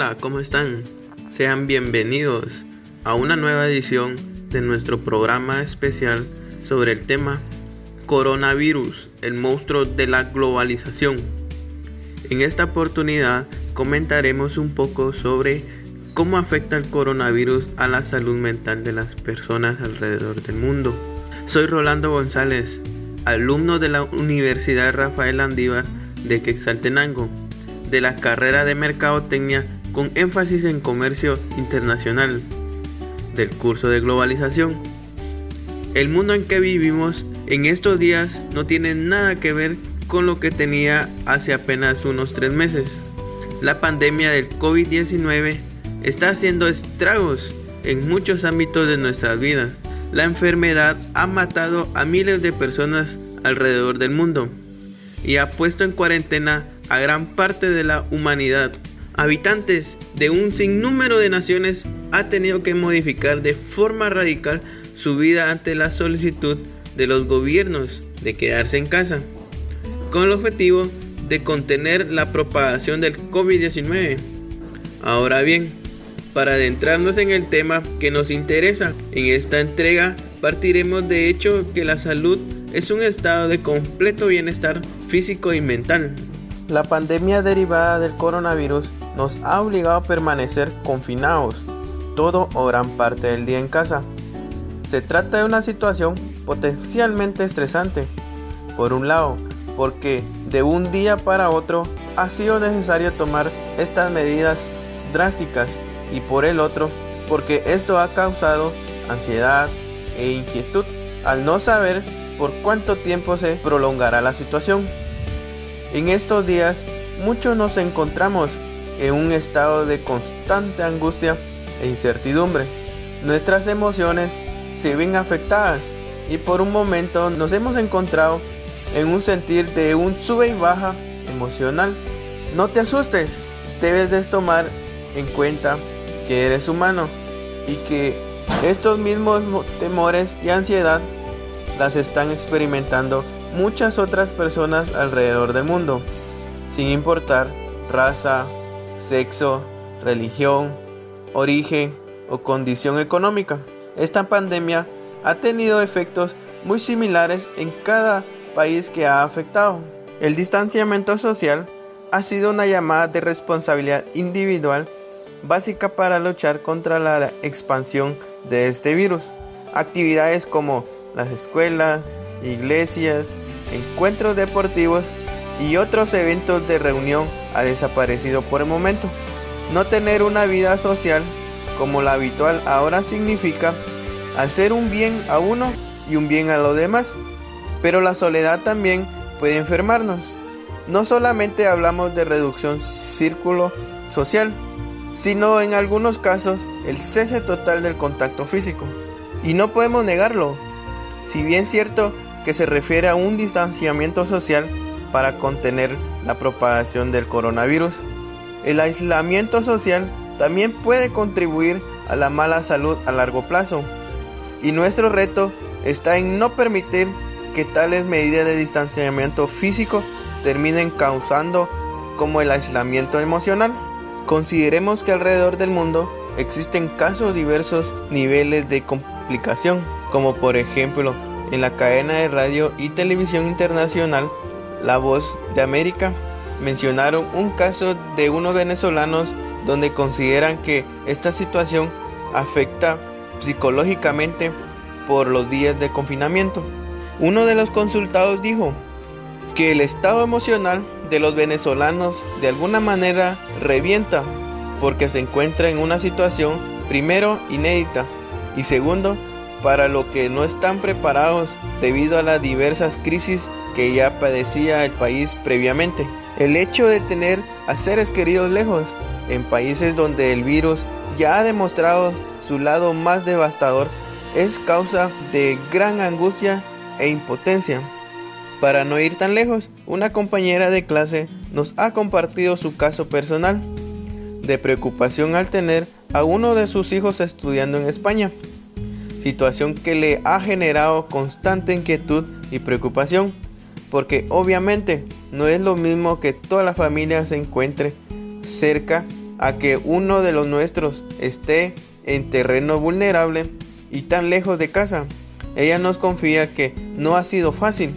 Hola, ¿cómo están? Sean bienvenidos a una nueva edición de nuestro programa especial sobre el tema Coronavirus, el monstruo de la globalización. En esta oportunidad comentaremos un poco sobre cómo afecta el coronavirus a la salud mental de las personas alrededor del mundo. Soy Rolando González, alumno de la Universidad Rafael Andívar de Quetzaltenango, de la carrera de Mercadotecnia con énfasis en comercio internacional, del curso de globalización. El mundo en que vivimos en estos días no tiene nada que ver con lo que tenía hace apenas unos tres meses. La pandemia del COVID-19 está haciendo estragos en muchos ámbitos de nuestras vidas. La enfermedad ha matado a miles de personas alrededor del mundo y ha puesto en cuarentena a gran parte de la humanidad. Habitantes de un sinnúmero de naciones ha tenido que modificar de forma radical su vida ante la solicitud de los gobiernos de quedarse en casa, con el objetivo de contener la propagación del COVID-19. Ahora bien, para adentrarnos en el tema que nos interesa, en esta entrega partiremos de hecho que la salud es un estado de completo bienestar físico y mental. La pandemia derivada del coronavirus nos ha obligado a permanecer confinados todo o gran parte del día en casa. Se trata de una situación potencialmente estresante. Por un lado, porque de un día para otro ha sido necesario tomar estas medidas drásticas y por el otro, porque esto ha causado ansiedad e inquietud al no saber por cuánto tiempo se prolongará la situación. En estos días muchos nos encontramos en un estado de constante angustia e incertidumbre. Nuestras emociones se ven afectadas y por un momento nos hemos encontrado en un sentir de un sube y baja emocional. No te asustes, debes de tomar en cuenta que eres humano y que estos mismos temores y ansiedad las están experimentando muchas otras personas alrededor del mundo, sin importar raza, sexo, religión, origen o condición económica. Esta pandemia ha tenido efectos muy similares en cada país que ha afectado. El distanciamiento social ha sido una llamada de responsabilidad individual básica para luchar contra la expansión de este virus. Actividades como las escuelas, iglesias, encuentros deportivos y otros eventos de reunión ha desaparecido por el momento. No tener una vida social como la habitual ahora significa hacer un bien a uno y un bien a los demás. Pero la soledad también puede enfermarnos. No solamente hablamos de reducción círculo social, sino en algunos casos el cese total del contacto físico. Y no podemos negarlo, si bien cierto que se refiere a un distanciamiento social para contener la propagación del coronavirus, el aislamiento social también puede contribuir a la mala salud a largo plazo. Y nuestro reto está en no permitir que tales medidas de distanciamiento físico terminen causando como el aislamiento emocional. Consideremos que alrededor del mundo existen casos diversos niveles de complicación como por ejemplo en la cadena de radio y televisión internacional La Voz de América, mencionaron un caso de unos venezolanos donde consideran que esta situación afecta psicológicamente por los días de confinamiento. Uno de los consultados dijo que el estado emocional de los venezolanos de alguna manera revienta porque se encuentra en una situación primero inédita y segundo para lo que no están preparados debido a las diversas crisis que ya padecía el país previamente. El hecho de tener a seres queridos lejos en países donde el virus ya ha demostrado su lado más devastador es causa de gran angustia e impotencia. Para no ir tan lejos, una compañera de clase nos ha compartido su caso personal de preocupación al tener a uno de sus hijos estudiando en España situación que le ha generado constante inquietud y preocupación, porque obviamente no es lo mismo que toda la familia se encuentre cerca a que uno de los nuestros esté en terreno vulnerable y tan lejos de casa. Ella nos confía que no ha sido fácil.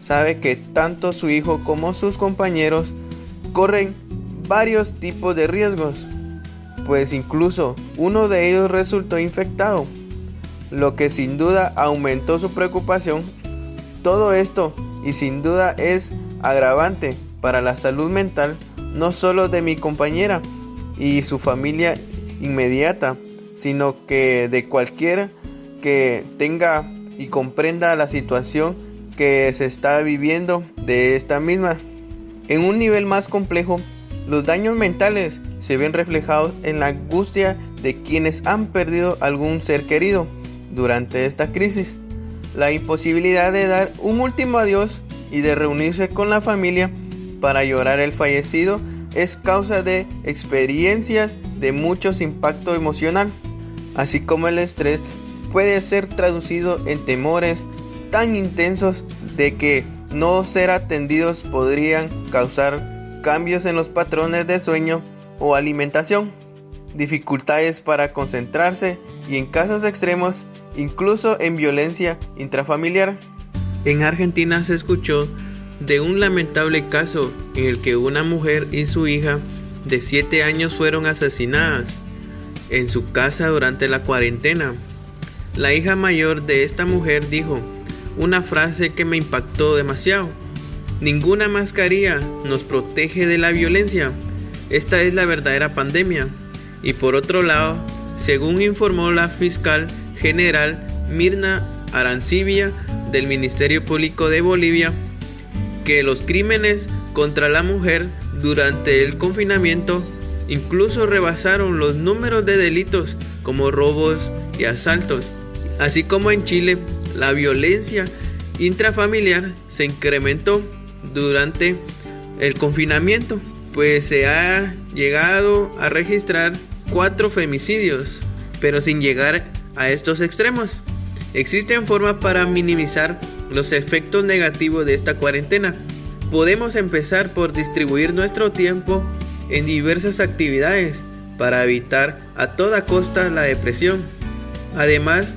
Sabe que tanto su hijo como sus compañeros corren varios tipos de riesgos, pues incluso uno de ellos resultó infectado, lo que sin duda aumentó su preocupación. Todo esto y sin duda es agravante para la salud mental no solo de mi compañera y su familia inmediata, sino que de cualquiera que tenga y comprenda la situación que se está viviendo de esta misma. En un nivel más complejo, los daños mentales se ven reflejados en la angustia de quienes han perdido algún ser querido durante esta crisis. La imposibilidad de dar un último adiós y de reunirse con la familia para llorar el fallecido es causa de experiencias de muchos impacto emocional, así como el estrés puede ser traducido en temores tan intensos de que no ser atendidos podrían causar cambios en los patrones de sueño o alimentación, dificultades para concentrarse y en casos extremos incluso en violencia intrafamiliar. En Argentina se escuchó de un lamentable caso en el que una mujer y su hija de 7 años fueron asesinadas en su casa durante la cuarentena. La hija mayor de esta mujer dijo una frase que me impactó demasiado. Ninguna mascarilla nos protege de la violencia. Esta es la verdadera pandemia. Y por otro lado, según informó la fiscal general Mirna Arancibia del Ministerio Público de Bolivia, que los crímenes contra la mujer durante el confinamiento incluso rebasaron los números de delitos como robos y asaltos. Así como en Chile, la violencia intrafamiliar se incrementó durante el confinamiento, pues se ha llegado a registrar cuatro femicidios, pero sin llegar a estos extremos. Existen formas para minimizar los efectos negativos de esta cuarentena. Podemos empezar por distribuir nuestro tiempo en diversas actividades para evitar a toda costa la depresión. Además,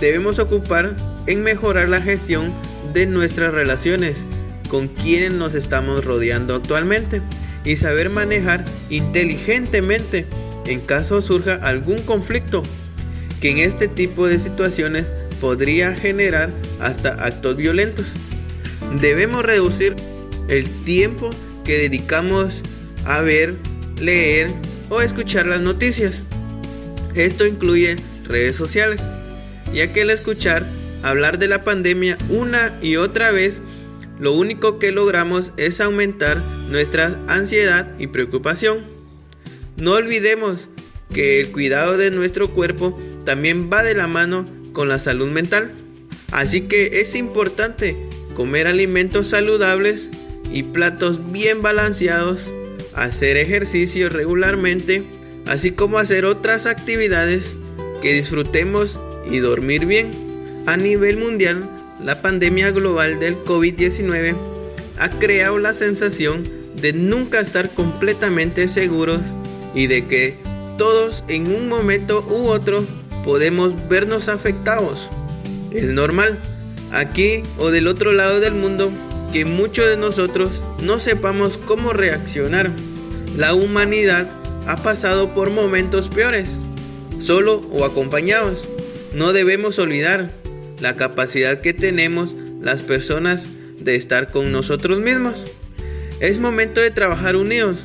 debemos ocupar en mejorar la gestión de nuestras relaciones con quienes nos estamos rodeando actualmente y saber manejar inteligentemente en caso surja algún conflicto que en este tipo de situaciones podría generar hasta actos violentos. Debemos reducir el tiempo que dedicamos a ver, leer o escuchar las noticias. Esto incluye redes sociales, ya que al escuchar hablar de la pandemia una y otra vez, lo único que logramos es aumentar nuestra ansiedad y preocupación. No olvidemos que el cuidado de nuestro cuerpo también va de la mano con la salud mental. Así que es importante comer alimentos saludables y platos bien balanceados, hacer ejercicio regularmente, así como hacer otras actividades que disfrutemos y dormir bien. A nivel mundial, la pandemia global del COVID-19 ha creado la sensación de nunca estar completamente seguros y de que todos en un momento u otro podemos vernos afectados. Es normal, aquí o del otro lado del mundo, que muchos de nosotros no sepamos cómo reaccionar. La humanidad ha pasado por momentos peores, solo o acompañados. No debemos olvidar la capacidad que tenemos las personas de estar con nosotros mismos. Es momento de trabajar unidos,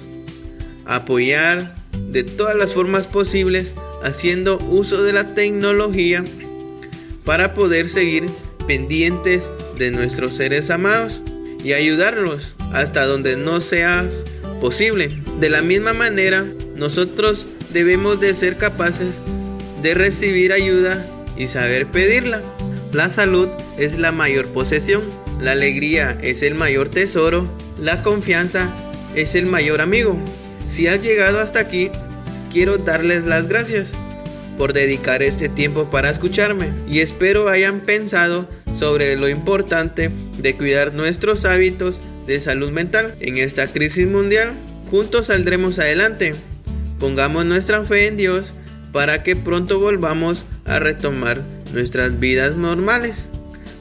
apoyar de todas las formas posibles haciendo uso de la tecnología para poder seguir pendientes de nuestros seres amados y ayudarlos hasta donde no sea posible. De la misma manera, nosotros debemos de ser capaces de recibir ayuda y saber pedirla. La salud es la mayor posesión, la alegría es el mayor tesoro, la confianza es el mayor amigo. Si has llegado hasta aquí, quiero darles las gracias por dedicar este tiempo para escucharme y espero hayan pensado sobre lo importante de cuidar nuestros hábitos de salud mental en esta crisis mundial. Juntos saldremos adelante. pongamos nuestra fe en Dios para que pronto volvamos a retomar nuestras vidas normales.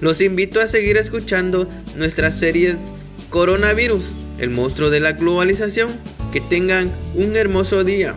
Los invito a seguir escuchando nuestra serie Coronavirus, el monstruo de la globalización. Que tengan un hermoso día.